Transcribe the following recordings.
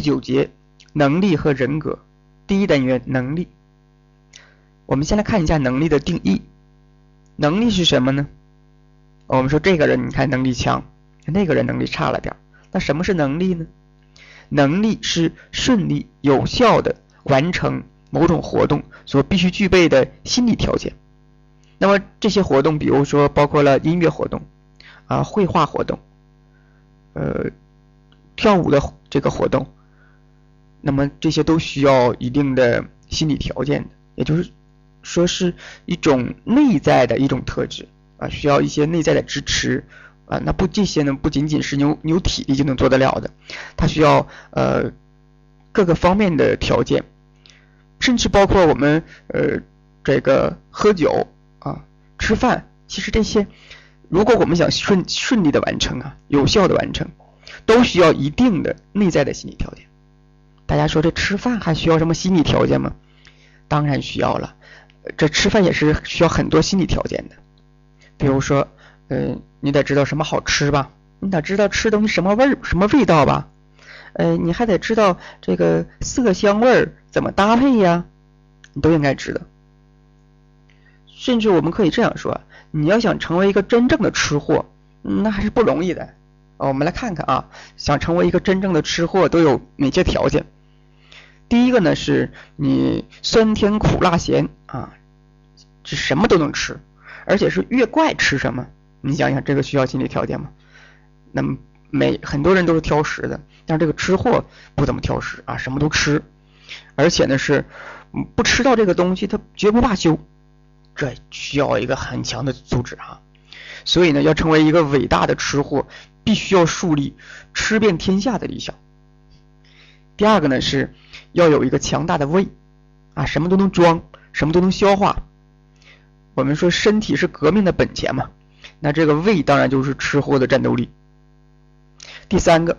第九节，能力和人格。第一单元，能力。我们先来看一下能力的定义。能力是什么呢？我们说这个人你看能力强，那个人能力差了点。那什么是能力呢？能力是顺利有效的完成某种活动所必须具备的心理条件。那么这些活动，比如说包括了音乐活动啊、绘画活动、呃跳舞的这个活动，那么这些都需要一定的心理条件的，也就是说是一种内在的一种特质啊，需要一些内在的支持。啊，那不这些呢？不仅仅是有有体力就能做得了的，它需要呃各个方面的条件，甚至包括我们呃这个喝酒啊、吃饭，其实这些如果我们想顺顺利的完成啊、有效的完成，都需要一定的内在的心理条件。大家说这吃饭还需要什么心理条件吗？当然需要了，这吃饭也是需要很多心理条件的，比如说。嗯，你得知道什么好吃吧？你得知道吃东西什么味儿、什么味道吧？呃，你还得知道这个色香味儿怎么搭配呀？你都应该知道。甚至我们可以这样说：你要想成为一个真正的吃货，那还是不容易的。我们来看看啊，想成为一个真正的吃货都有哪些条件？第一个呢，是你酸甜苦辣咸啊，是什么都能吃，而且是越怪吃什么。你想想，这个需要心理条件吗？那么每很多人都是挑食的，但是这个吃货不怎么挑食啊，什么都吃，而且呢是不吃到这个东西他绝不罢休，这需要一个很强的素质啊。所以呢，要成为一个伟大的吃货，必须要树立吃遍天下的理想。第二个呢是要有一个强大的胃啊，什么都能装，什么都能消化。我们说身体是革命的本钱嘛。那这个胃当然就是吃货的战斗力。第三个，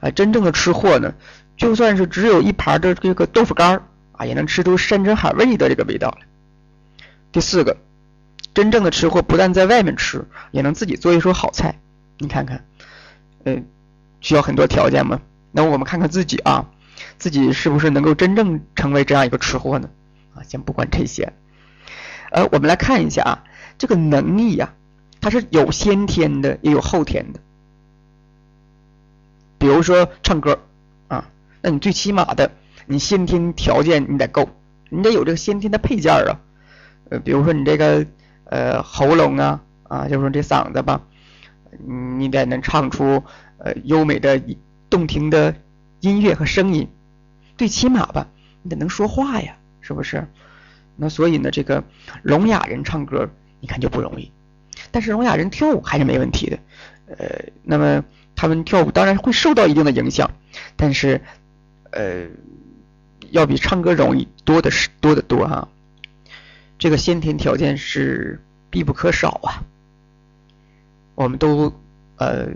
啊，真正的吃货呢，就算是只有一盘的这个豆腐干啊，也能吃出山珍海味的这个味道来。第四个，真正的吃货不但在外面吃，也能自己做一手好菜。你看看，嗯，需要很多条件吗？那我们看看自己啊，自己是不是能够真正成为这样一个吃货呢？啊，先不管这些，呃，我们来看一下啊，这个能力呀。它是有先天的，也有后天的。比如说唱歌啊，那你最起码的，你先天条件你得够，你得有这个先天的配件啊。呃，比如说你这个呃喉咙啊啊，就是说这嗓子吧，你得能唱出呃优美的动听的音乐和声音，最起码吧，你得能说话呀，是不是？那所以呢，这个聋哑人唱歌，你看就不容易。但是聋哑人跳舞还是没问题的，呃，那么他们跳舞当然会受到一定的影响，但是呃，要比唱歌容易多的是多得多哈。这个先天条件是必不可少啊。我们都呃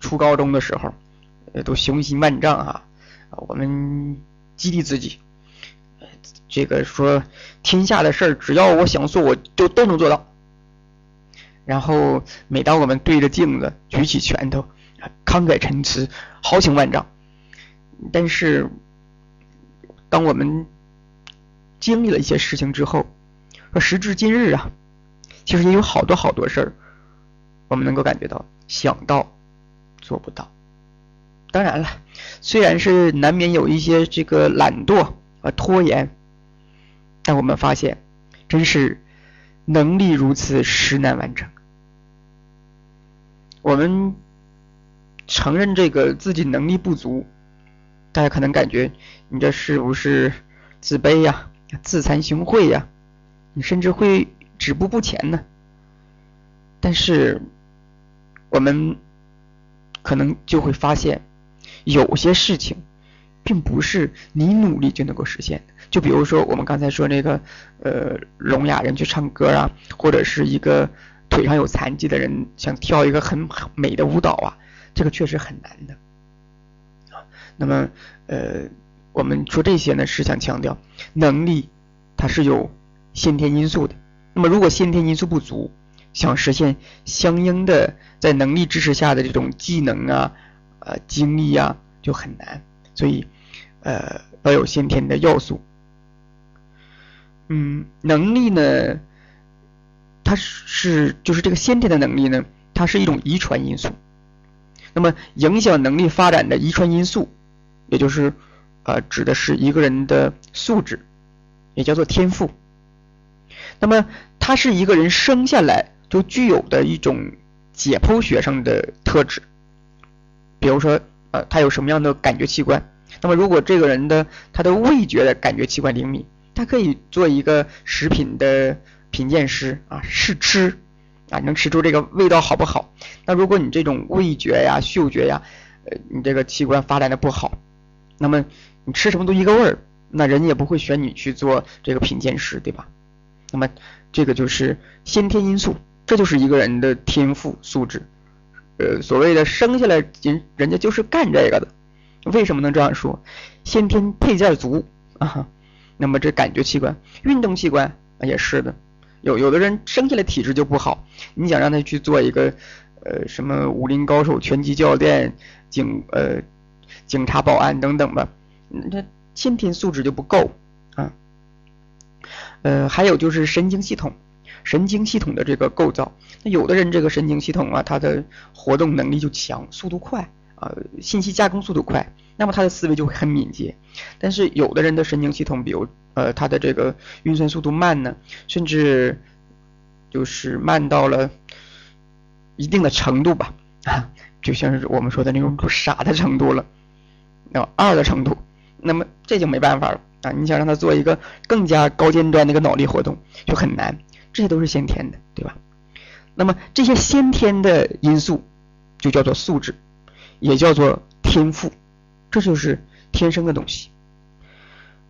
初高中的时候，呃都雄心万丈啊，我们激励自己，这个说天下的事儿只要我想做，我就都能做到。然后，每当我们对着镜子举起拳头，慷慨陈词，豪情万丈。但是，当我们经历了一些事情之后，说时至今日啊，其实也有好多好多事儿，我们能够感觉到想到做不到。当然了，虽然是难免有一些这个懒惰和拖延，但我们发现，真是能力如此，实难完成。我们承认这个自己能力不足，大家可能感觉你这是不是自卑呀、自惭形秽呀？你甚至会止步不前呢。但是我们可能就会发现，有些事情并不是你努力就能够实现的。就比如说我们刚才说那个呃聋哑人去唱歌啊，或者是一个。腿上有残疾的人想跳一个很美的舞蹈啊，这个确实很难的啊。那么，呃，我们说这些呢，是想强调能力它是有先天因素的。那么，如果先天因素不足，想实现相应的在能力支持下的这种技能啊、呃精力啊，就很难。所以呃要有先天的要素。嗯，能力呢，它是就是这个先天的能力呢，它是一种遗传因素。那么影响能力发展的遗传因素，也就是呃指的是一个人的素质，也叫做天赋。那么它是一个人生下来就具有的一种解剖学上的特质。比如说呃他有什么样的感觉器官？那么如果这个人的他的味觉的感觉器官灵敏。他可以做一个食品的品鉴师啊，试吃啊，能吃出这个味道好不好？那如果你这种味觉呀、嗅觉呀，呃，你这个器官发展的不好，那么你吃什么都一个味儿，那人家也不会选你去做这个品鉴师，对吧？那么这个就是先天因素，这就是一个人的天赋素质。呃，所谓的生下来人人家就是干这个的，为什么能这样说？先天配件足啊。那么这感觉器官、运动器官也是的，有有的人生下来体质就不好，你想让他去做一个呃什么武林高手、拳击教练、警呃警察、保安等等吧，他先天素质就不够啊。呃，还有就是神经系统，神经系统的这个构造，那有的人这个神经系统啊，他的活动能力就强，速度快啊，信息加工速度快。那么他的思维就会很敏捷，但是有的人的神经系统，比如呃他的这个运算速度慢呢，甚至就是慢到了一定的程度吧，啊，就像是我们说的那种傻的程度了，那二的程度，那么这就没办法了啊！你想让他做一个更加高尖端的一个脑力活动就很难，这些都是先天的，对吧？那么这些先天的因素就叫做素质，也叫做天赋。这就是天生的东西，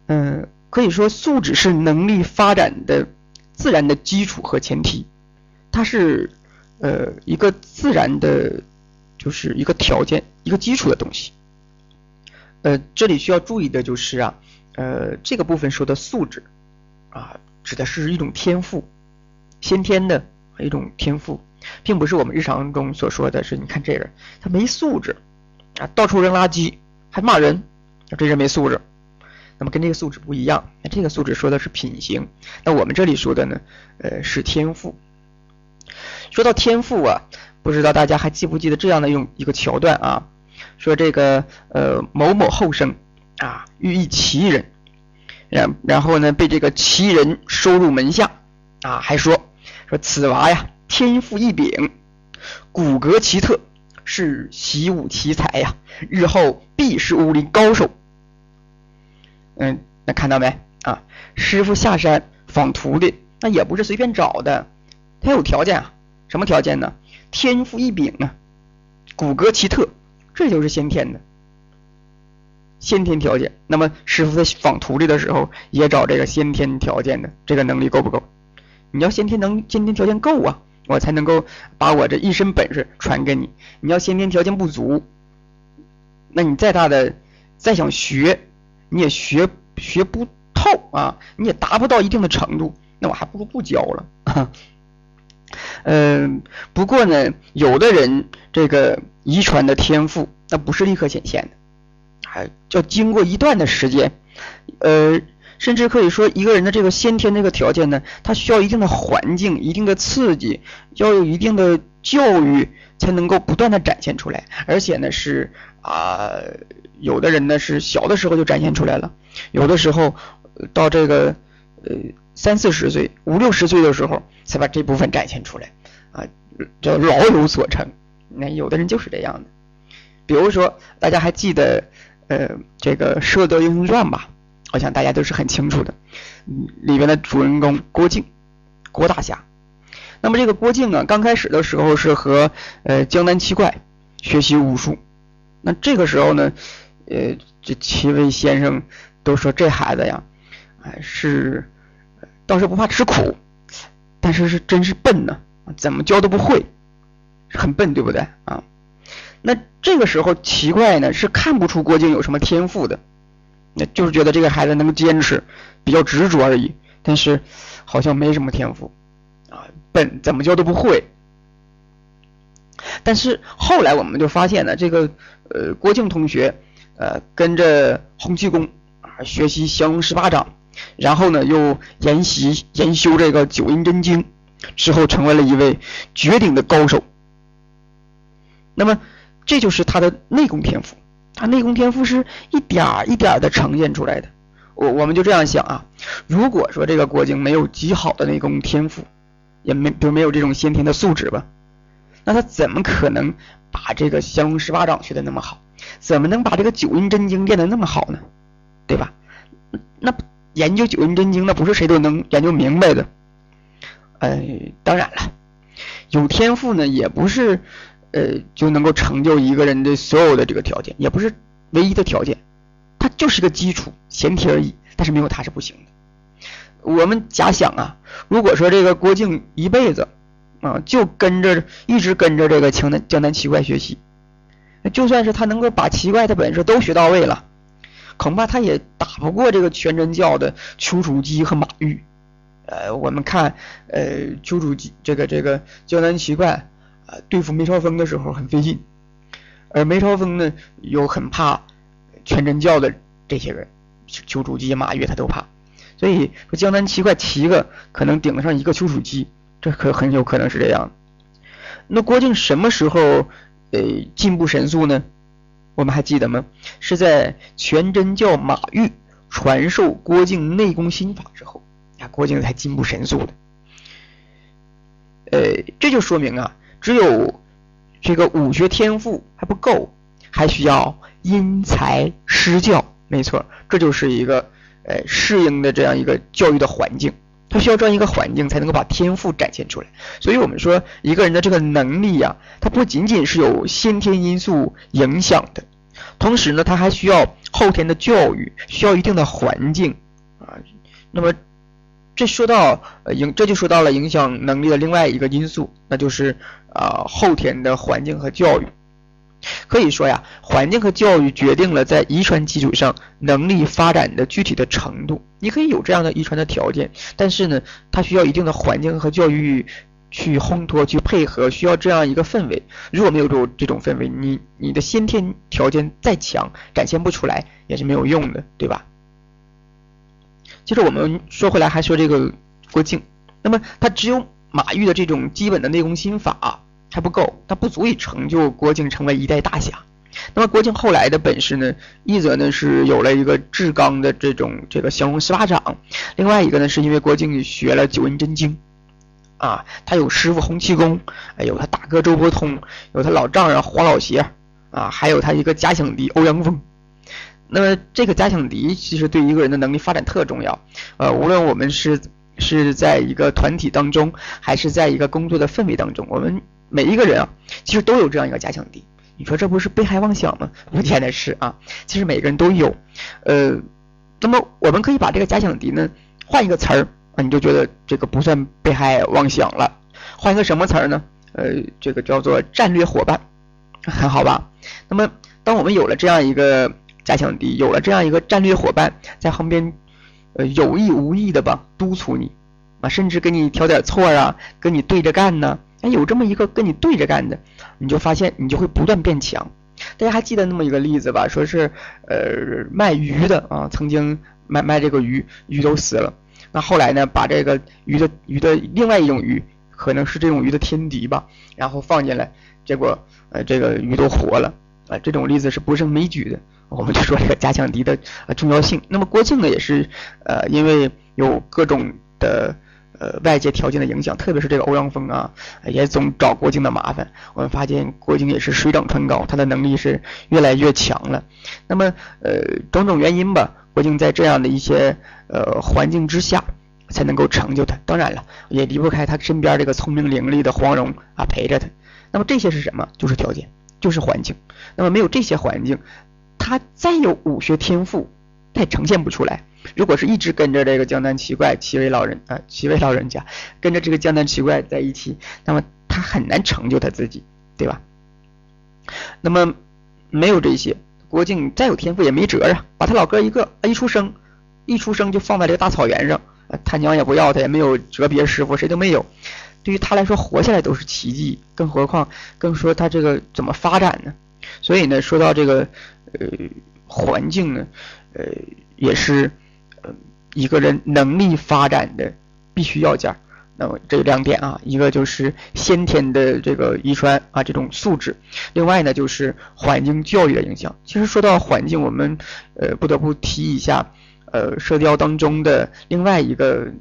嗯，可以说素质是能力发展的自然的基础和前提，它是呃一个自然的，就是一个条件，一个基础的东西。呃，这里需要注意的就是啊，呃，这个部分说的素质啊，指的是一种天赋，先天的一种天赋，并不是我们日常中所说的是，你看这人他没素质啊，到处扔垃圾。还骂人，这人没素质。那么跟这个素质不一样，这个素质说的是品行，那我们这里说的呢，呃，是天赋。说到天赋啊，不知道大家还记不记得这样的用一个桥段啊？说这个呃某某后生啊，寓意奇人，然然后呢被这个奇人收入门下啊，还说说此娃呀天赋异禀，骨骼奇特。是习武奇才呀，日后必是武林高手。嗯，那看到没啊？师傅下山访徒弟，那也不是随便找的，他有条件啊。什么条件呢？天赋异禀啊，骨骼奇特，这就是先天的，先天条件。那么师傅在访徒弟的时候，也找这个先天条件的，这个能力够不够？你要先天能，先天条件够啊。我才能够把我这一身本事传给你。你要先天条件不足，那你再大的再想学，你也学学不透啊，你也达不到一定的程度，那我还不如不教了。嗯，不过呢，有的人这个遗传的天赋，那不是立刻显现的，还要经过一段的时间，呃。甚至可以说，一个人的这个先天这个条件呢，他需要一定的环境、一定的刺激，要有一定的教育，才能够不断的展现出来。而且呢，是啊，有的人呢是小的时候就展现出来了，有的时候到这个呃三四十岁、五六十岁的时候才把这部分展现出来啊，叫老有所成。那有的人就是这样的。比如说，大家还记得呃这个《射雕英雄传》吧？我想大家都是很清楚的，里边的主人公郭靖，郭大侠。那么这个郭靖啊，刚开始的时候是和呃江南七怪学习武术。那这个时候呢，呃，这七位先生都说这孩子呀，哎是倒是不怕吃苦，但是是真是笨呢，怎么教都不会，很笨，对不对啊？那这个时候奇怪呢，是看不出郭靖有什么天赋的。那就是觉得这个孩子能坚持，比较执着而已，但是好像没什么天赋啊，笨，怎么教都不会。但是后来我们就发现了，这个呃郭靖同学呃，跟着洪七公啊学习降龙十八掌，然后呢又研习研修这个九阴真经，之后成为了一位绝顶的高手。那么这就是他的内功天赋，他内功天赋是一点儿一点儿的呈现出来的。我我们就这样想啊，如果说这个郭靖没有极好的内功天赋，也没就没有这种先天的素质吧，那他怎么可能把这个降龙十八掌学的那么好？怎么能把这个九阴真经练得那么好呢？对吧？那研究九阴真经，那不是谁都能研究明白的。哎，当然了，有天赋呢，也不是呃就能够成就一个人的所有的这个条件，也不是唯一的条件，它就是个基础前提而已。但是没有它是不行的。我们假想啊，如果说这个郭靖一辈子啊就跟着一直跟着这个江南江南七怪学习，就算是他能够把奇怪的本事都学到位了，恐怕他也打不过这个全真教的丘处机和马玉。呃，我们看呃丘处机这个这个江南奇怪对付梅超风的时候很费劲，而梅超风呢又很怕全真教的这些人，丘处机、马玉他都怕。所以说，江南七怪七个可能顶得上一个丘处机，这可很有可能是这样。那郭靖什么时候呃进步神速呢？我们还记得吗？是在全真教马玉传授郭靖内功心法之后，啊，郭靖才进步神速的。呃，这就说明啊，只有这个武学天赋还不够，还需要因材施教。没错，这就是一个。呃，适应的这样一个教育的环境，他需要这样一个环境才能够把天赋展现出来。所以，我们说一个人的这个能力呀，它不仅仅是有先天因素影响的，同时呢，他还需要后天的教育，需要一定的环境啊。那么，这说到呃影，这就说到了影响能力的另外一个因素，那就是啊后天的环境和教育。可以说呀，环境和教育决定了在遗传基础上能力发展的具体的程度。你可以有这样的遗传的条件，但是呢，它需要一定的环境和教育去烘托、去配合，需要这样一个氛围。如果没有这种这种氛围，你你的先天条件再强，展现不出来也是没有用的，对吧？其实我们说回来，还说这个郭靖，那么他只有马玉的这种基本的内功心法。还不够，他不足以成就郭靖成为一代大侠。那么郭靖后来的本事呢？一则呢是有了一个至刚的这种这个降龙十八掌，另外一个呢是因为郭靖学了九阴真经，啊，他有师傅洪七公，哎有他大哥周伯通，有他老丈人黄老邪，啊，还有他一个假想敌欧阳锋。那么这个假想敌其实对一个人的能力发展特重要，呃，无论我们是是在一个团体当中，还是在一个工作的氛围当中，我们。每一个人啊，其实都有这样一个假想敌。你说这不是被害妄想吗？不见得是啊，其实每个人都有。呃，那么我们可以把这个假想敌呢换一个词儿啊，你就觉得这个不算被害妄想了。换一个什么词儿呢？呃，这个叫做战略伙伴，很好吧？那么当我们有了这样一个假想敌，有了这样一个战略伙伴在旁边，呃，有意无意的吧督促你啊，甚至给你挑点错啊，跟你对着干呢。哎，有这么一个跟你对着干的，你就发现你就会不断变强。大家还记得那么一个例子吧？说是呃卖鱼的啊，曾经卖卖这个鱼，鱼都死了。那后来呢，把这个鱼的鱼的另外一种鱼，可能是这种鱼的天敌吧，然后放进来，结果呃这个鱼都活了。啊，这种例子是不胜枚举的。我们就说这个加强敌的重要性。那么郭靖呢，也是呃因为有各种的。呃，外界条件的影响，特别是这个欧阳锋啊，也总找郭靖的麻烦。我们发现郭靖也是水涨船高，他的能力是越来越强了。那么，呃，种种原因吧，郭靖在这样的一些呃环境之下，才能够成就他。当然了，也离不开他身边这个聪明伶俐的黄蓉啊陪着他。那么这些是什么？就是条件，就是环境。那么没有这些环境，他再有武学天赋，他也呈现不出来。如果是一直跟着这个江南七怪七位老人啊，七位老人家跟着这个江南七怪在一起，那么他很难成就他自己，对吧？那么没有这些，郭靖再有天赋也没辙啊，把他老哥一个一出生一出生就放在这个大草原上，他娘也不要他，也没有折别师傅，谁都没有，对于他来说活下来都是奇迹，更何况更说他这个怎么发展呢？所以呢，说到这个呃环境呢，呃，也是呃一个人能力发展的必须要件。那么这两点啊，一个就是先天的这个遗传啊这种素质，另外呢就是环境教育的影响。其实说到环境，我们呃不得不提一下呃《射雕》当中的另外一个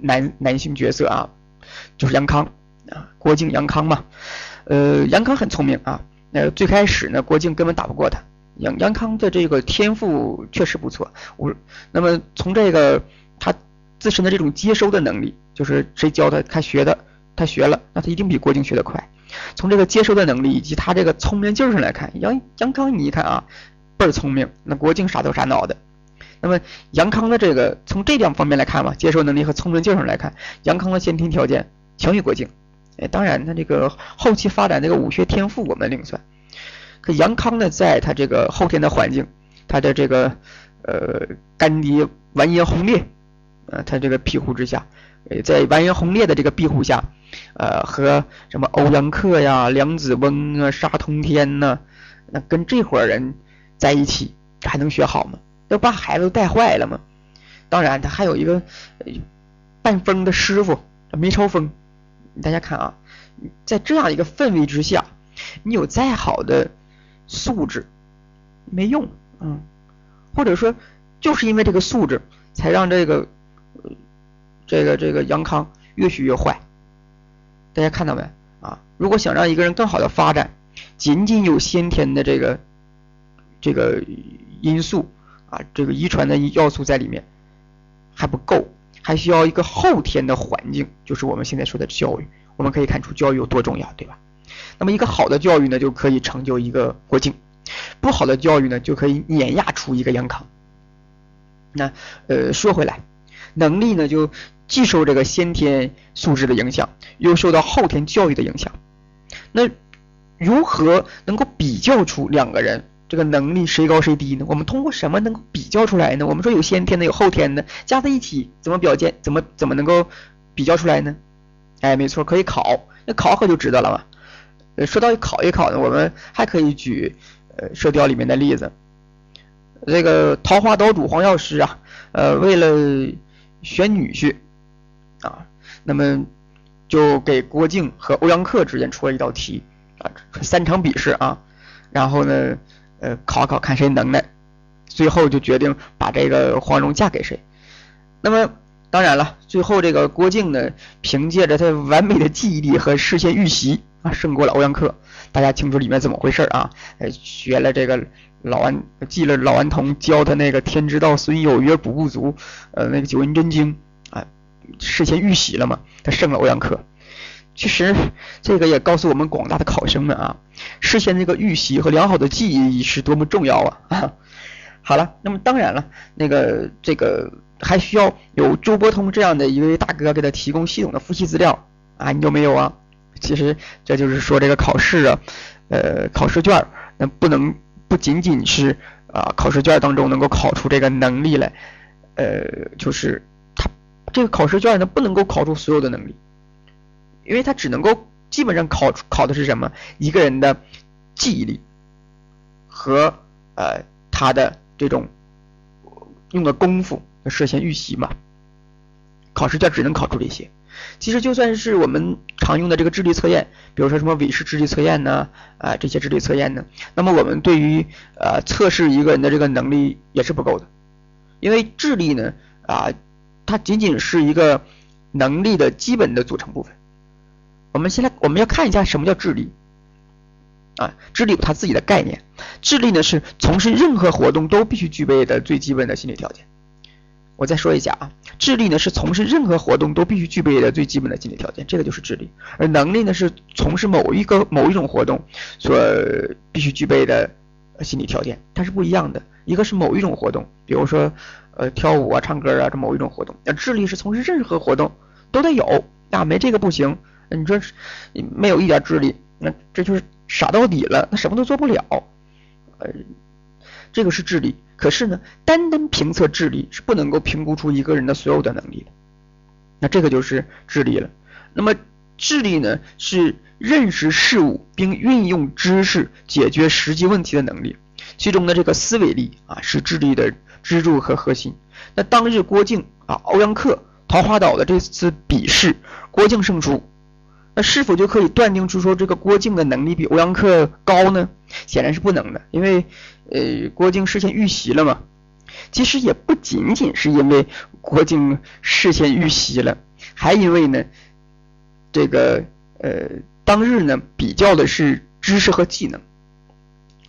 男男性角色啊，就是杨康啊，郭靖杨康嘛。呃，杨康很聪明啊。那最开始呢，郭靖根本打不过他。杨杨康的这个天赋确实不错。我那么从这个他自身的这种接收的能力。就是谁教他，他学的，他学了，那他一定比郭靖学得快。从这个接收的能力以及他这个聪明劲儿上来看，杨杨康你一看啊，倍儿聪明。那郭靖傻头傻脑的。那么杨康的这个从这两方面来看嘛，接受能力和聪明劲儿上来看，杨康的先天条件强于郭靖。哎，当然他这个后期发展这个武学天赋我们另算。可杨康呢，在他这个后天的环境，他的这个呃干爹完颜洪烈，呃他这个庇护之下。呃，在完颜洪烈的这个庇护下，呃，和什么欧阳克呀、梁子翁啊、沙通天呐，那跟这伙人在一起，还能学好吗？要把孩子都带坏了吗？当然，他还有一个半疯的师傅梅超风。大家看啊，在这样一个氛围之下，你有再好的素质没用，嗯，或者说就是因为这个素质，才让这个。这个这个杨康越学越坏，大家看到没啊？如果想让一个人更好的发展，仅仅有先天的这个这个因素啊，这个遗传的要素在里面还不够，还需要一个后天的环境，就是我们现在说的教育。我们可以看出教育有多重要，对吧？那么一个好的教育呢，就可以成就一个郭靖；不好的教育呢，就可以碾压出一个杨康。那呃，说回来，能力呢就。既受这个先天素质的影响，又受到后天教育的影响。那如何能够比较出两个人这个能力谁高谁低呢？我们通过什么能够比较出来呢？我们说有先天的，有后天的，加在一起怎么表现？怎么怎么能够比较出来呢？哎，没错，可以考，那考考就知道了嘛。呃，说到考一考呢，我们还可以举呃《射雕》里面的例子。这个桃花岛主黄药师啊，呃，为了选女婿。啊，那么就给郭靖和欧阳克之间出了一道题啊，三场比试啊，然后呢，呃，考考看谁能耐，最后就决定把这个黄蓉嫁给谁。那么当然了，最后这个郭靖呢，凭借着他完美的记忆力和事先预习啊，胜过了欧阳克。大家清楚里面怎么回事啊？呃，学了这个老顽，记了老顽童教他那个“天之道，损有余而补不足”，呃，那个九阴真经。事先预习了嘛？他胜了欧阳克。其实这个也告诉我们广大的考生们啊，事先这个预习和良好的记忆是多么重要啊！好了，那么当然了，那个这个还需要有周伯通这样的一位大哥给他提供系统的复习资料啊，你有没有啊？其实这就是说这个考试啊，呃，考试卷那不能不仅仅是啊，考试卷当中能够考出这个能力来，呃，就是它。这个考试卷呢不能够考出所有的能力，因为它只能够基本上考考的是什么？一个人的记忆力和呃他的这种用的功夫，事先预习嘛。考试卷只能考出这些。其实就算是我们常用的这个智力测验，比如说什么韦氏智力测验呢，啊这些智力测验呢，那么我们对于呃测试一个人的这个能力也是不够的，因为智力呢啊。它仅仅是一个能力的基本的组成部分。我们现在，我们要看一下什么叫智力啊？智力有它自己的概念。智力呢是从事任何活动都必须具备的最基本的心理条件。我再说一下啊，智力呢是从事任何活动都必须具备的最基本的心理条件，这个就是智力。而能力呢是从事某一个某一种活动所必须具备的心理条件，它是不一样的。一个是某一种活动，比如说。呃，跳舞啊，唱歌啊，这某一种活动。那智力是从事任何活动都得有啊，没这个不行。你说没有一点智力，那这就是傻到底了，那什么都做不了。呃，这个是智力。可是呢，单单评测智力是不能够评估出一个人的所有的能力的。那这个就是智力了。那么智力呢，是认识事物并运用知识解决实际问题的能力。其中的这个思维力啊是智力的支柱和核心。那当日郭靖啊、欧阳克、桃花岛的这次比试，郭靖胜出，那是否就可以断定出说这个郭靖的能力比欧阳克高呢？显然是不能的，因为呃郭靖事先预习了嘛。其实也不仅仅是因为郭靖事先预习了，还因为呢，这个呃当日呢比较的是知识和技能，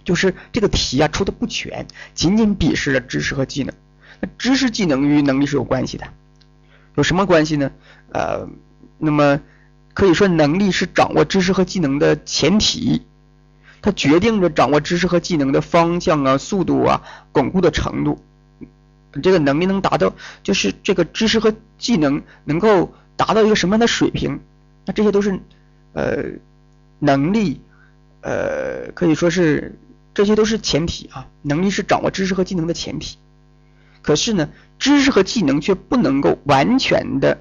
就是这个题啊出的不全，仅仅比试了知识和技能。那知识技能与能力是有关系的，有什么关系呢？呃，那么可以说能力是掌握知识和技能的前提，它决定着掌握知识和技能的方向啊、速度啊、巩固的程度。这个能力能达到，就是这个知识和技能能够达到一个什么样的水平？那这些都是呃能力，呃可以说是这些都是前提啊。能力是掌握知识和技能的前提。可是呢，知识和技能却不能够完全的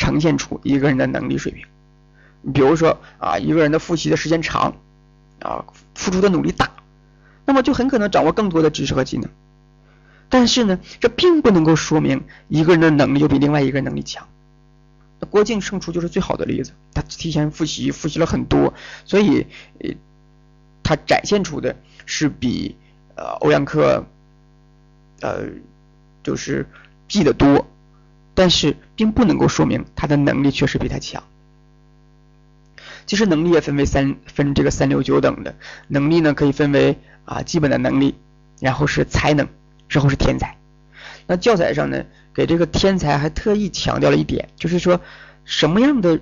呈现出一个人的能力水平。比如说啊，一个人的复习的时间长，啊，付出的努力大，那么就很可能掌握更多的知识和技能。但是呢，这并不能够说明一个人的能力就比另外一个人能力强。郭靖胜出就是最好的例子，他提前复习，复习了很多，所以呃，他展现出的是比呃欧阳克呃就是记得多，但是并不能够说明他的能力确实比他强。其实能力也分为三分这个三六九等的能力呢，可以分为啊基本的能力，然后是才能。之后是天才，那教材上呢，给这个天才还特意强调了一点，就是说什么样的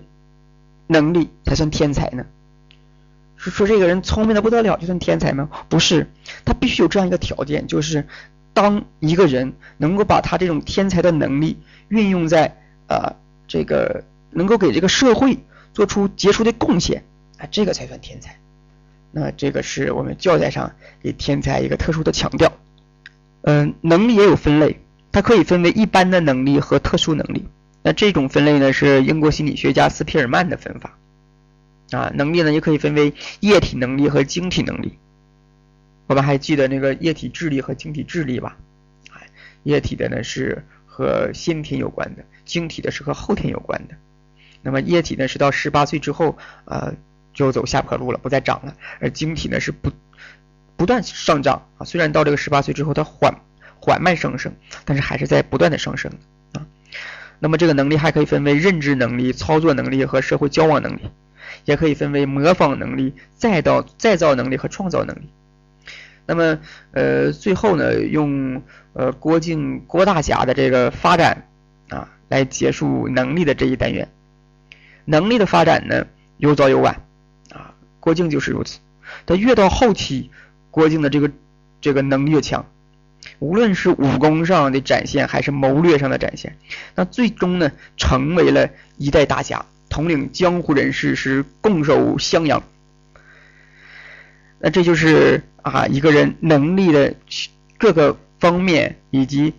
能力才算天才呢？是说这个人聪明的不得了就算天才吗？不是，他必须有这样一个条件，就是当一个人能够把他这种天才的能力运用在啊这个能够给这个社会做出杰出的贡献啊，这个才算天才。那这个是我们教材上给天才一个特殊的强调。嗯，能力也有分类，它可以分为一般的能力和特殊能力。那这种分类呢，是英国心理学家斯皮尔曼的分法。啊，能力呢也可以分为液体能力和晶体能力。我们还记得那个液体智力和晶体智力吧？液体的呢是和先天有关的，晶体的是和后天有关的。那么液体呢是到十八岁之后，呃，就走下坡路了，不再长了，而晶体呢是不。不断上涨啊，虽然到这个十八岁之后它缓缓慢上升，但是还是在不断的上升啊。那么这个能力还可以分为认知能力、操作能力和社会交往能力，也可以分为模仿能力、再造再造能力和创造能力。那么呃最后呢，用呃郭靖郭大侠的这个发展啊来结束能力的这一单元。能力的发展呢有早有晚啊，郭靖就是如此，他越到后期。郭靖的这个这个能力越强，无论是武功上的展现，还是谋略上的展现，那最终呢，成为了一代大侠，统领江湖人士，是共守襄阳。那这就是啊，一个人能力的各个方面，以及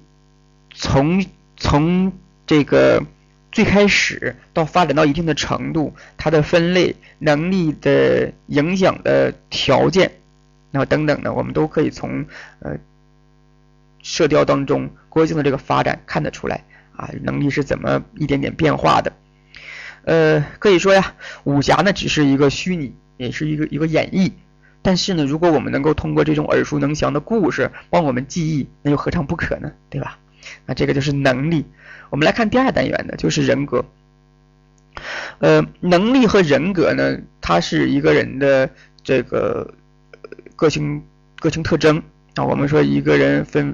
从从这个最开始到发展到一定的程度，它的分类能力的影响的条件。那么等等呢，我们都可以从呃射雕当中郭靖的这个发展看得出来啊，能力是怎么一点点变化的。呃，可以说呀，武侠呢只是一个虚拟，也是一个一个演绎。但是呢，如果我们能够通过这种耳熟能详的故事帮我们记忆，那又何尝不可呢？对吧？那这个就是能力。我们来看第二单元的，就是人格。呃，能力和人格呢，它是一个人的这个。个性个性特征啊，我们说一个人分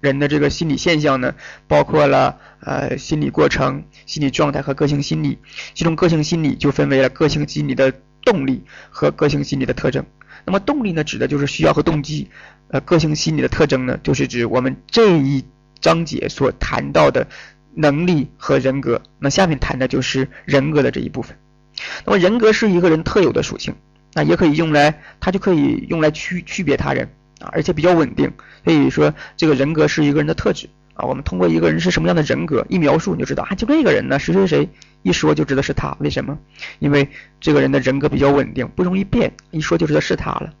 人的这个心理现象呢，包括了呃心理过程、心理状态和个性心理。其中个性心理就分为了个性心理的动力和个性心理的特征。那么动力呢，指的就是需要和动机；呃，个性心理的特征呢，就是指我们这一章节所谈到的能力和人格。那下面谈的就是人格的这一部分。那么人格是一个人特有的属性。那也可以用来，它就可以用来区区别他人啊，而且比较稳定。所以说，这个人格是一个人的特质啊。我们通过一个人是什么样的人格，一描述你就知道啊，就这个人呢，谁谁谁，一说就知道是他。为什么？因为这个人的人格比较稳定，不容易变，一说就知道是他了。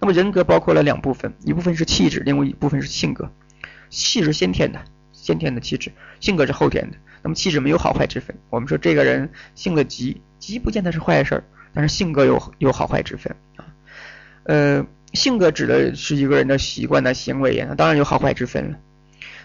那么人格包括了两部分，一部分是气质，另外一部分是性格。气是先天的，先天的气质；性格是后天的。那么气质没有好坏之分。我们说这个人性格急，急不见得是坏事儿，但是性格有有好坏之分啊。呃，性格指的是一个人的习惯的行为呀，当然有好坏之分了。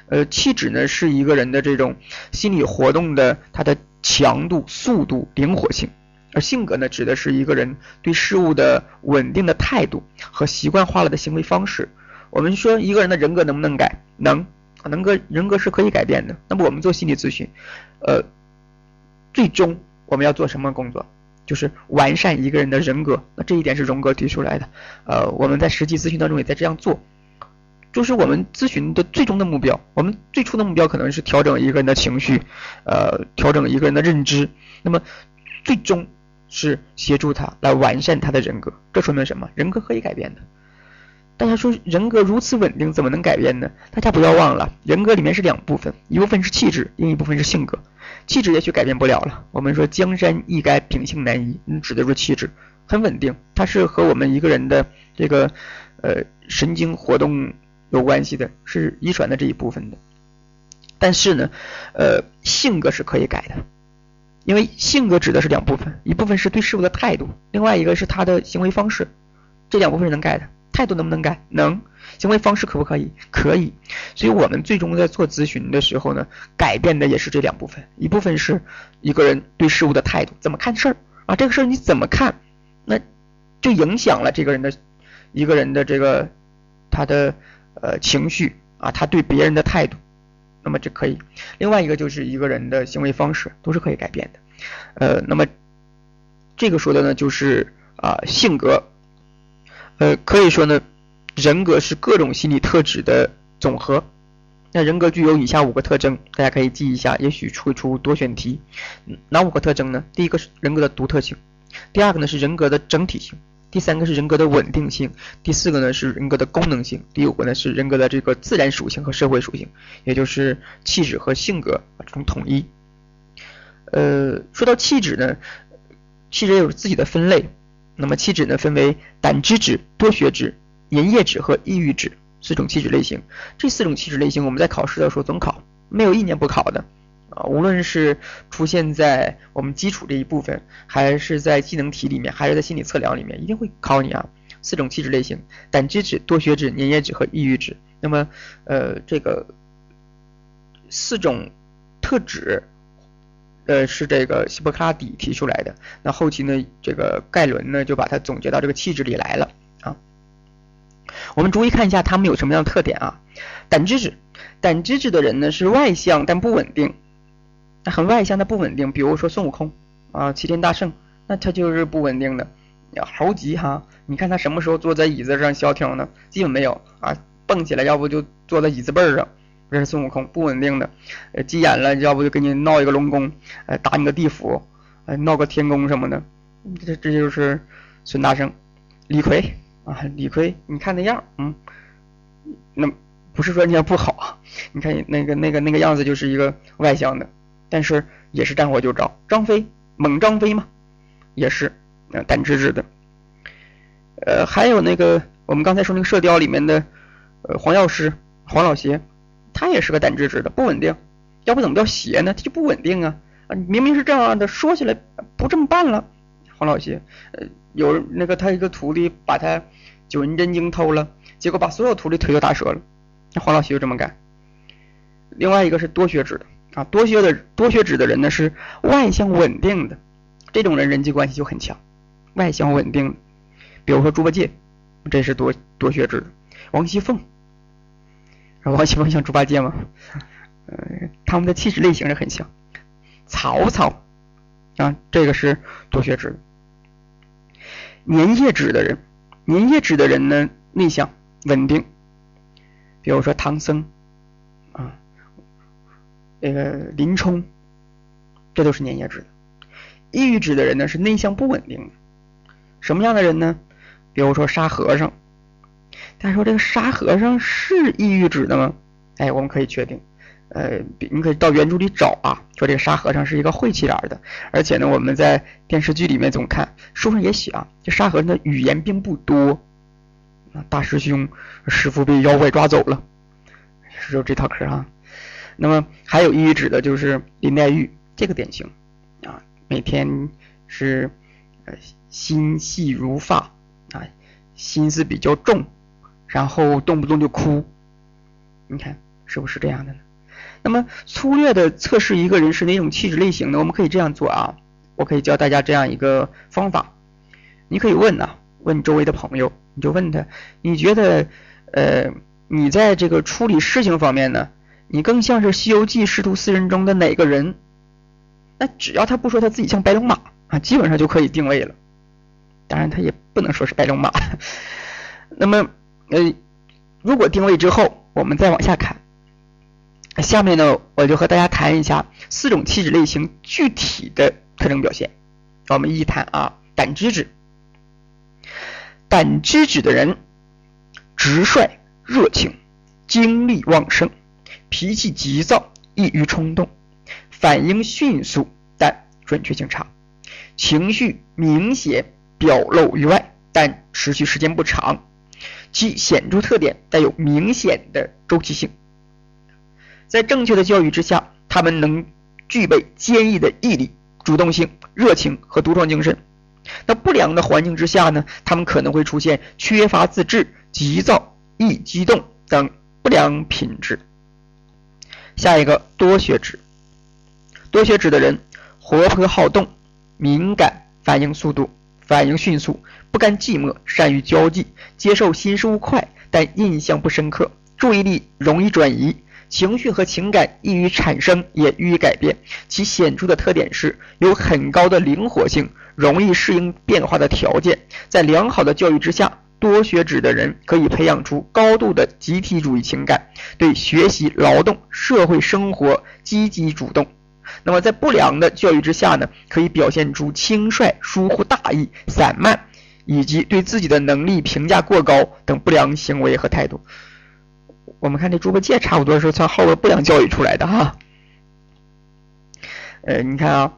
呃，气质呢是一个人的这种心理活动的他的强度、速度、灵活性，而性格呢指的是一个人对事物的稳定的态度和习惯化了的行为方式。我们说一个人的人格能不能改？能，人格人格是可以改变的。那么我们做心理咨询，呃，最终我们要做什么工作？就是完善一个人的人格。那这一点是荣格提出来的。呃，我们在实际咨询当中也在这样做。就是我们咨询的最终的目标，我们最初的目标可能是调整一个人的情绪，呃，调整一个人的认知。那么，最终是协助他来完善他的人格。这说明什么？人格可以改变的。大家说人格如此稳定，怎么能改变呢？大家不要忘了，人格里面是两部分，一部分是气质，另一部分是性格。气质也许改变不了了。我们说江山易改，秉性难移，你指的是气质，很稳定，它是和我们一个人的这个呃神经活动。有关系的是遗传的这一部分的，但是呢，呃，性格是可以改的，因为性格指的是两部分，一部分是对事物的态度，另外一个是他的行为方式，这两部分是能改的。态度能不能改？能。行为方式可不可以？可以。所以我们最终在做咨询的时候呢，改变的也是这两部分，一部分是一个人对事物的态度，怎么看事儿啊？这个事儿你怎么看，那就影响了这个人的一个人的这个他的。呃，情绪啊，他对别人的态度，那么这可以。另外一个就是一个人的行为方式，都是可以改变的。呃，那么这个说的呢，就是啊，性格。呃，可以说呢，人格是各种心理特质的总和。那人格具有以下五个特征，大家可以记一下，也许会出多选题。哪五个特征呢？第一个是人格的独特性，第二个呢是人格的整体性。第三个是人格的稳定性，第四个呢是人格的功能性，第五个呢是人格的这个自然属性和社会属性，也就是气质和性格这种统一。呃，说到气质呢，气质有自己的分类，那么气质呢分为胆汁质、多血质、粘液质和抑郁质四种气质类型。这四种气质类型我们在考试的时候总考，没有一年不考的。啊，无论是出现在我们基础这一部分，还是在技能题里面，还是在心理测量里面，一定会考你啊。四种气质类型：胆汁质、多血质、粘液质和抑郁质。那么，呃，这个四种特质，呃，是这个希波克拉底提出来的。那后期呢，这个盖伦呢，就把它总结到这个气质里来了啊。我们逐一看一下他们有什么样的特点啊。胆汁质，胆汁质的人呢是外向但不稳定。他很外向，他不稳定。比如说孙悟空啊，齐天大圣，那他就是不稳定的。猴急哈，你看他什么时候坐在椅子上消停呢？基本没有啊，蹦起来要不就坐在椅子背上。这是孙悟空，不稳定的。呃，急眼了，要不就给你闹一个龙宫，呃，打你个地府，呃，闹个天宫什么的。这这就是孙大圣，李逵啊，李逵，你看那样，嗯，那不是说人家不好，你看那个那个那个样子就是一个外向的。但是也是战火就着，张飞猛张飞嘛，也是呃胆汁质的。呃，还有那个我们刚才说那个射雕里面的呃黄药师黄老邪，他也是个胆汁质的，不稳定。要不怎么叫邪呢？他就不稳定啊啊！明明是这样的，说起来不这么办了。黄老邪，呃，有那个他一个徒弟把他九阴真经偷了，结果把所有徒弟腿都打折了。那黄老邪就这么干。另外一个是多血质的。啊，多血的多血指的人呢是外向稳定的，这种人人际关系就很强，外向稳定。比如说猪八戒，这是多多血脂的。王熙凤，王熙凤像猪八戒吗？呃，他们的气质类型是很像。曹操，啊，这个是多血脂。粘液质的人，粘液质的人呢内向稳定。比如说唐僧，这个林冲，这都是粘液质的。抑郁质的人呢是内向不稳定的。什么样的人呢？比如说沙和尚。大家说这个沙和尚是抑郁质的吗？哎，我们可以确定。呃，你可以到原著里找啊，说这个沙和尚是一个晦气脸的。而且呢，我们在电视剧里面总看，书上也写啊，这沙和尚的语言并不多，大师兄师傅被妖怪抓走了，是有这套嗑啊。那么还有抑郁指的就是林黛玉，这个典型啊，每天是呃心细如发啊，心思比较重，然后动不动就哭，你看是不是这样的呢？那么粗略的测试一个人是哪种气质类型呢？我们可以这样做啊，我可以教大家这样一个方法，你可以问呐，问周围的朋友，你就问他，你觉得呃你在这个处理事情方面呢？你更像是《西游记》师徒四人中的哪个人？那只要他不说他自己像白龙马啊，基本上就可以定位了。当然，他也不能说是白龙马。那么，呃，如果定位之后，我们再往下看。下面呢，我就和大家谈一下四种气质类型具体的特征表现。我们一谈啊，胆汁质。胆汁质的人，直率、热情、精力旺盛。脾气急躁，易于冲动，反应迅速，但准确性差，情绪明显表露于外，但持续时间不长，其显著特点带有明显的周期性。在正确的教育之下，他们能具备坚毅的毅力、主动性、热情和独创精神。那不良的环境之下呢？他们可能会出现缺乏自制、急躁、易激动等不良品质。下一个多血质，多血质的人活泼好动，敏感，反应速度反应迅速，不甘寂寞，善于交际，接受新事物快，但印象不深刻，注意力容易转移，情绪和情感易于产生，也易于改变。其显著的特点是有很高的灵活性，容易适应变化的条件，在良好的教育之下。多学指的人可以培养出高度的集体主义情感，对学习、劳动、社会生活积极主动。那么在不良的教育之下呢，可以表现出轻率、疏忽大意、散漫，以及对自己的能力评价过高等不良行为和态度。我们看这猪八戒差不多是从后边不良教育出来的哈。呃，你看啊，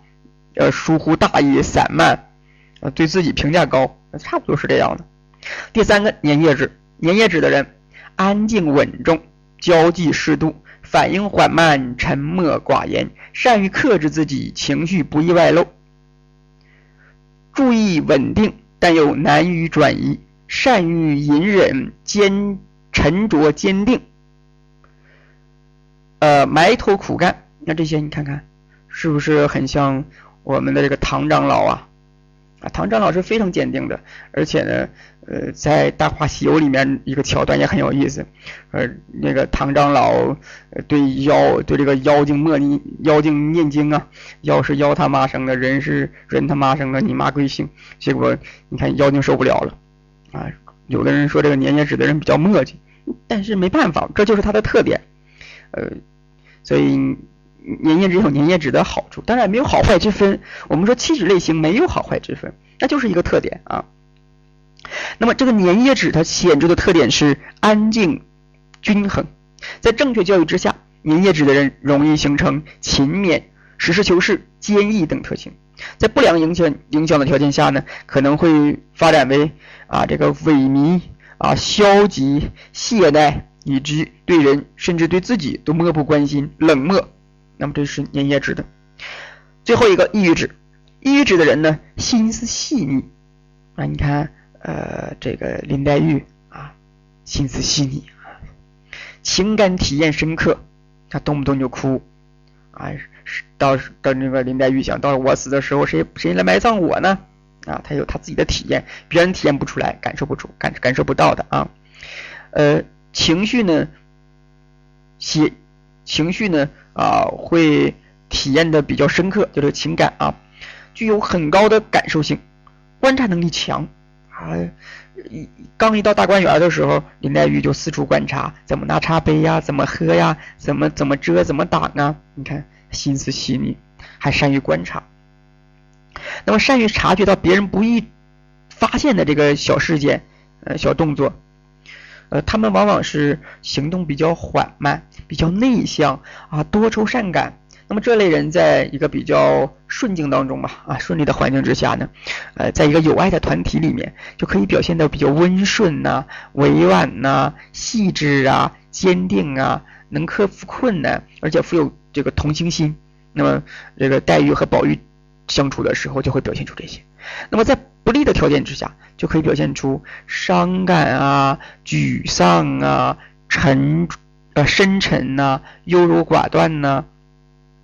呃，疏忽大意、散漫，呃，对自己评价高，差不多是这样的。第三个粘液质，粘液质的人安静稳重，交际适度，反应缓慢，沉默寡言，善于克制自己情绪，不易外露，注意稳定，但又难于转移，善于隐忍，坚沉着坚定，呃，埋头苦干。那这些你看看，是不是很像我们的这个唐长老啊？啊，唐长老是非常坚定的，而且呢，呃，在《大话西游》里面一个桥段也很有意思，呃，那个唐长老对妖对这个妖精默念妖精念经啊，妖是妖他妈生的，人是人他妈生的，你妈贵姓？结果你看妖精受不了了，啊，有的人说这个年年指的人比较墨迹，但是没办法，这就是他的特点，呃，所以。粘液质有粘液质的好处，当然没有好坏之分。我们说气质类型没有好坏之分，那就是一个特点啊。那么这个粘液质它显著的特点是安静、均衡。在正确教育之下，粘液质的人容易形成勤勉、实事求是、坚毅等特性。在不良影响影响的条件下呢，可能会发展为啊这个萎靡啊、消极、懈怠，以及对人甚至对自己都漠不关心、冷漠。那么这是粘液质的，最后一个抑郁质，抑郁质的人呢，心思细腻。啊，你看，呃，这个林黛玉啊，心思细腻啊，情感体验深刻，他动不动就哭啊，到到那个林黛玉想，到我死的时候，谁谁来埋葬我呢？啊，他有他自己的体验，别人体验不出来，感受不出，感感受不到的啊，呃，情绪呢，写情绪呢。啊，会体验的比较深刻，就这个情感啊，具有很高的感受性，观察能力强啊。一刚一到大观园的时候，林黛玉就四处观察，怎么拿茶杯呀，怎么喝呀，怎么怎么遮，怎么挡啊？你看，心思细腻，还善于观察。那么，善于察觉到别人不易发现的这个小事件、呃小动作。呃，他们往往是行动比较缓慢，比较内向啊，多愁善感，那么这类人在一个比较顺境当中吧，啊，顺利的环境之下呢，呃，在一个有爱的团体里面，就可以表现的比较温顺呐、委婉呐、细致啊、坚定啊，能克服困难，而且富有这个同情心。那么这个黛玉和宝玉相处的时候，就会表现出这些。那么在不利的条件之下，就可以表现出伤感啊、沮丧啊、沉呃深沉呐、优柔寡断呐。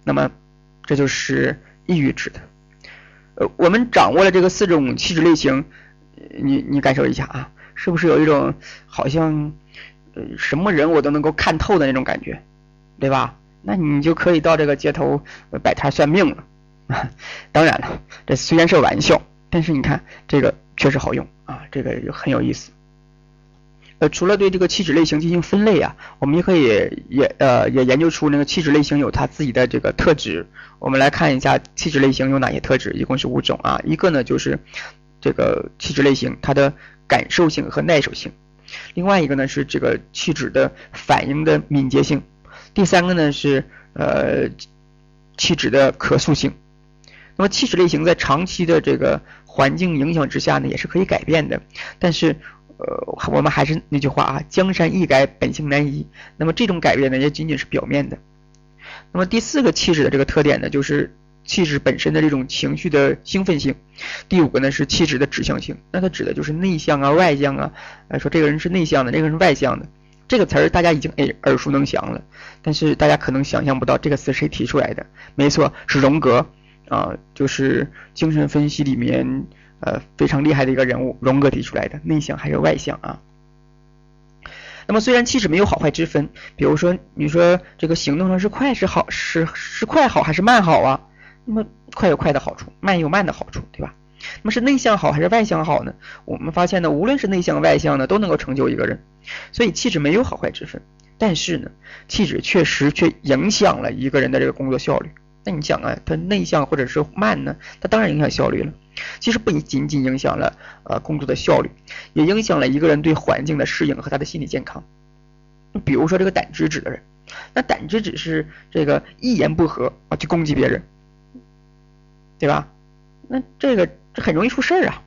那么这就是抑郁指的。呃，我们掌握了这个四种气质类型，你你感受一下啊，是不是有一种好像呃什么人我都能够看透的那种感觉，对吧？那你就可以到这个街头摆摊算命了。当然了，这虽然是玩笑。但是你看，这个确实好用啊，这个很有意思。呃，除了对这个气质类型进行分类啊，我们也可以也呃也研究出那个气质类型有它自己的这个特质。我们来看一下气质类型有哪些特质，一共是五种啊。一个呢就是这个气质类型它的感受性和耐受性，另外一个呢是这个气质的反应的敏捷性，第三个呢是呃气质的可塑性。那么气质类型在长期的这个环境影响之下呢，也是可以改变的。但是，呃，我们还是那句话啊，江山易改，本性难移。那么这种改变呢，也仅仅是表面的。那么第四个气质的这个特点呢，就是气质本身的这种情绪的兴奋性。第五个呢是气质的指向性，那它指的就是内向啊、外向啊。哎，说这个人是内向的，这个人是外向的，这个词儿大家已经耳耳熟能详了。但是大家可能想象不到这个词谁提出来的？没错，是荣格。啊，就是精神分析里面呃非常厉害的一个人物，荣格提出来的内向还是外向啊？那么虽然气质没有好坏之分，比如说你说这个行动上是快是好是是快好还是慢好啊？那么快有快的好处，慢有慢的好处，对吧？那么是内向好还是外向好呢？我们发现呢，无论是内向外向呢，都能够成就一个人，所以气质没有好坏之分。但是呢，气质确实却影响了一个人的这个工作效率。那你想啊，他内向或者是慢呢？他当然影响效率了。其实不仅仅影响了呃工作的效率，也影响了一个人对环境的适应和他的心理健康。比如说这个胆汁质的人，那胆汁只是这个一言不合啊就攻击别人，对吧？那这个这很容易出事儿啊。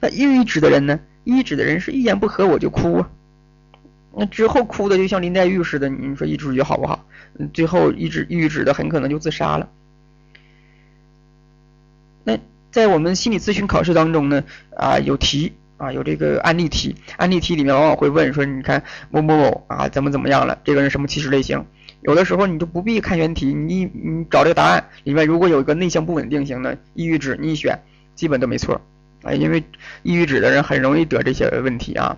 那抑郁质的人呢？抑郁质的人是一言不合我就哭啊。那之后哭的就像林黛玉似的，你说抑郁质好不好？最后抑郁抑郁质的很可能就自杀了。那在我们心理咨询考试当中呢，啊有题啊有这个案例题，案例题里面往往会问说，你看某某某啊怎么怎么样了？这个人什么气质类型？有的时候你就不必看原题，你你找这个答案里面如果有一个内向不稳定型的抑郁质，你一选基本都没错啊，因为抑郁质的人很容易得这些问题啊。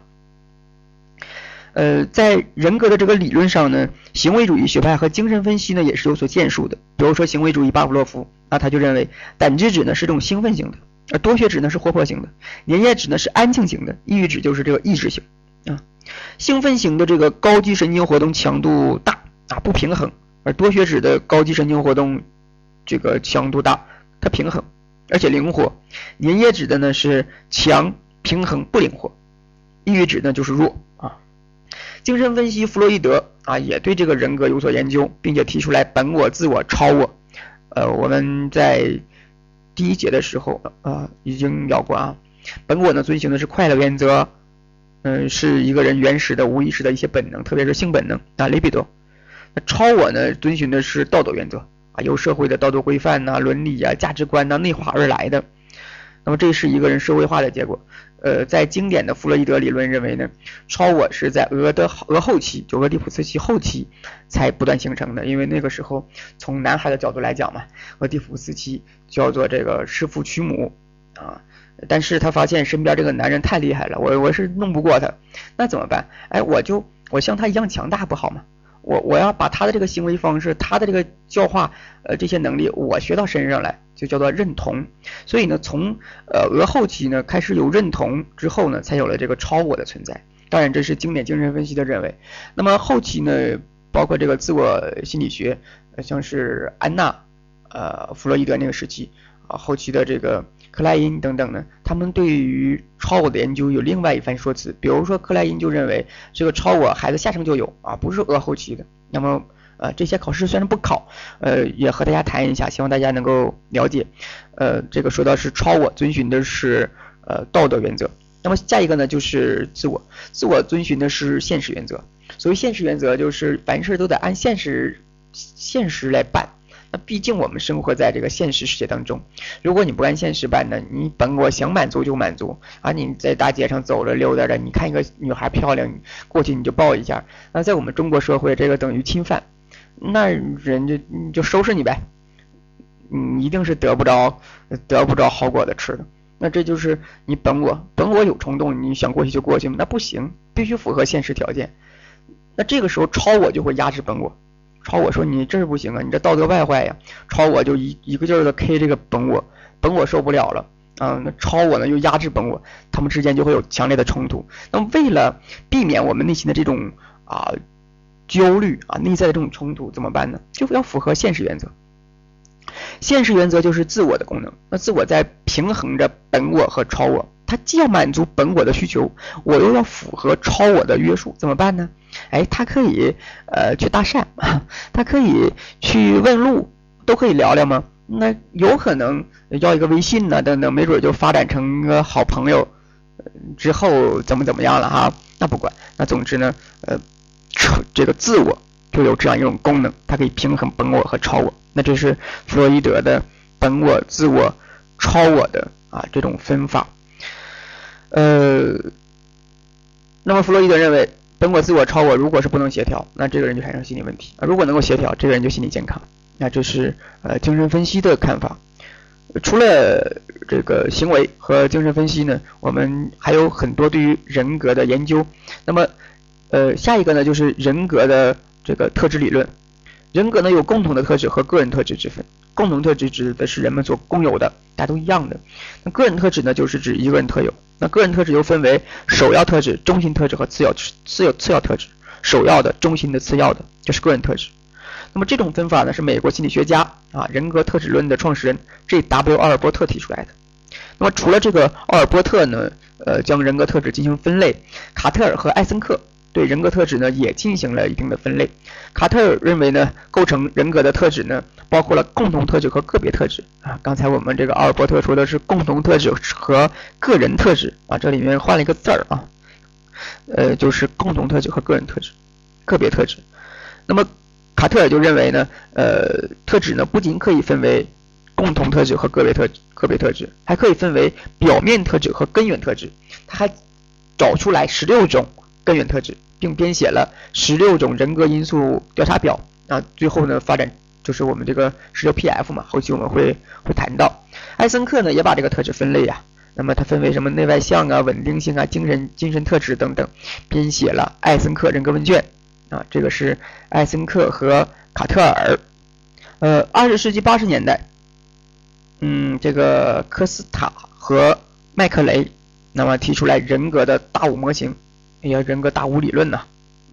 呃，在人格的这个理论上呢，行为主义学派和精神分析呢也是有所建树的。比如说行为主义巴甫洛夫，那他就认为胆汁质呢是这种兴奋型的，而多血质呢是活泼型的，粘液质呢是安静型的，抑郁质就是这个抑制型啊。兴奋型的这个高级神经活动强度大啊不平衡，而多血质的高级神经活动这个强度大，它平衡而且灵活。粘液质的呢是强平衡不灵活，抑郁质呢就是弱。精神分析，弗洛伊德啊也对这个人格有所研究，并且提出来本我、自我、超我。呃，我们在第一节的时候啊已经聊过啊。本我呢遵循的是快乐原则，嗯，是一个人原始的无意识的一些本能，特别是性本能啊，libido。那超我呢遵循的是道德原则啊，由社会的道德规范呐、伦理啊、价值观呐内化而来的。那么这是一个人社会化的结果。呃，在经典的弗洛伊德理论认为呢，超我是在俄的俄后期，就俄狄浦斯期后期才不断形成的。因为那个时候从男孩的角度来讲嘛，俄狄浦斯期叫做这个弑父娶母啊，但是他发现身边这个男人太厉害了，我我是弄不过他，那怎么办？哎，我就我像他一样强大不好吗？我我要把他的这个行为方式，他的这个教化，呃，这些能力我学到身上来，就叫做认同。所以呢，从呃俄后期呢开始有认同之后呢，才有了这个超我的存在。当然，这是经典精神分析的认为。那么后期呢，包括这个自我心理学，像是安娜，呃，弗洛伊德那个时期啊，后期的这个。克莱因等等呢，他们对于超我的研究有另外一番说辞。比如说，克莱因就认为这个超我孩子下生就有啊，不是俄后期的。那么，呃，这些考试虽然不考，呃，也和大家谈一下，希望大家能够了解。呃，这个说到是超我，遵循的是呃道德原则。那么下一个呢，就是自我，自我遵循的是现实原则。所谓现实原则，就是凡事都得按现实现实来办。那毕竟我们生活在这个现实世界当中，如果你不按现实办呢，你本我想满足就满足啊！你在大街上走着溜达着，你看一个女孩漂亮，过去你就抱一下，那在我们中国社会，这个等于侵犯，那人就就收拾你呗，你一定是得不着得不着好果子吃的。那这就是你本我，本我有冲动，你想过去就过去吗？那不行，必须符合现实条件。那这个时候超我就会压制本我。超我说你这是不行啊，你这道德败坏呀！超我就一一个劲儿的 K 这个本我，本我受不了了啊！那超我呢又压制本我，他们之间就会有强烈的冲突。那么为了避免我们内心的这种啊焦虑啊内在的这种冲突怎么办呢？就要符合现实原则。现实原则就是自我的功能，那自我在平衡着本我和超我。他既要满足本我的需求，我又要符合超我的约束，怎么办呢？哎，他可以呃去搭讪，他可以去问路，都可以聊聊吗？那有可能要一个微信呢，等等，没准就发展成个好朋友，之后怎么怎么样了哈？那不管，那总之呢，呃，这个自我就有这样一种功能，它可以平衡本我和超我。那这是弗洛伊德的本我、自我、超我的啊这种分法。呃，那么弗洛伊德认为，本我、自我、超我，如果是不能协调，那这个人就产生心理问题；啊，如果能够协调，这个人就心理健康。那这是呃精神分析的看法。除了这个行为和精神分析呢，我们还有很多对于人格的研究。那么，呃，下一个呢就是人格的这个特质理论。人格呢有共同的特质和个人特质之分。共同特质指的是人们所共有的，大家都一样的。那个人特质呢，就是指一个人特有。那个人特质又分为首要特质、中心特质和次要次要次要特质。首要的、中心的、次要的，就是个人特质。那么这种分法呢，是美国心理学家啊人格特质论的创始人 J.W. 奥尔波特提出来的。那么除了这个奥尔波特呢，呃，将人格特质进行分类，卡特尔和艾森克。对人格特质呢，也进行了一定的分类。卡特尔认为呢，构成人格的特质呢，包括了共同特质和个别特质啊。刚才我们这个阿尔伯特说的是共同特质和个人特质啊，这里面换了一个字儿啊，呃，就是共同特质和个人特质、个别特质。那么卡特尔就认为呢，呃，特质呢不仅可以分为共同特质和个别特个别特质，还可以分为表面特质和根源特质。他还找出来十六种。根源特质，并编写了十六种人格因素调查表啊，最后呢发展就是我们这个十六 PF 嘛，后期我们会会谈到。艾森克呢也把这个特质分类呀，那么它分为什么内外向啊、稳定性啊、精神精神特质等等，编写了艾森克人格问卷啊，这个是艾森克和卡特尔。呃，二十世纪八十年代，嗯，这个科斯塔和麦克雷那么提出来人格的大五模型。也人格大五理论呐，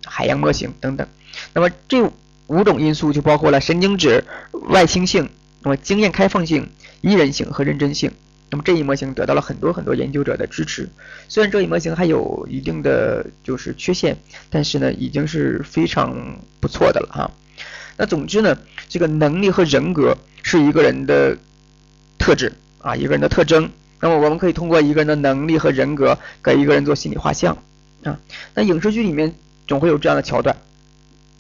海洋模型等等。那么这五种因素就包括了神经质、外倾性、那么经验开放性、依人性和认真性。那么这一模型得到了很多很多研究者的支持。虽然这一模型还有一定的就是缺陷，但是呢已经是非常不错的了哈。那总之呢，这个能力和人格是一个人的特质啊，一个人的特征。那么我们可以通过一个人的能力和人格给一个人做心理画像。啊，那影视剧里面总会有这样的桥段，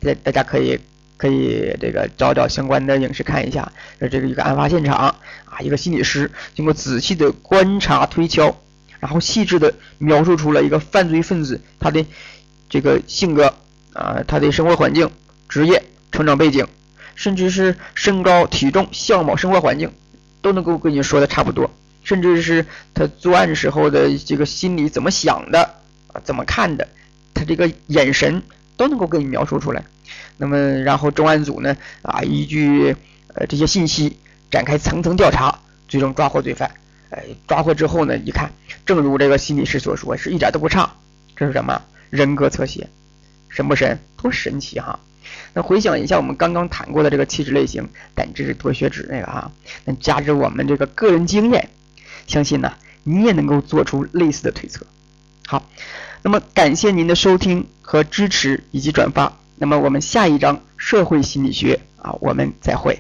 大大家可以可以这个找找相关的影视看一下，这这个一个案发现场啊，一个心理师经过仔细的观察推敲，然后细致的描述出了一个犯罪分子他的这个性格啊，他的生活环境、职业、成长背景，甚至是身高、体重、相貌、生活环境，都能够跟你说的差不多，甚至是他作案时候的这个心理怎么想的。啊，怎么看的？他这个眼神都能够给你描述出来。那么，然后重案组呢，啊，依据呃这些信息展开层层调查，最终抓获罪犯。哎，抓获之后呢，一看，正如这个心理师所说，是一点都不差。这是什么？人格侧写，神不神？多神奇哈！那回想一下我们刚刚谈过的这个气质类型，胆汁多血脂那个哈，那加之我们这个个人经验，相信呢，你也能够做出类似的推测。好，那么感谢您的收听和支持以及转发。那么我们下一章社会心理学啊，我们再会。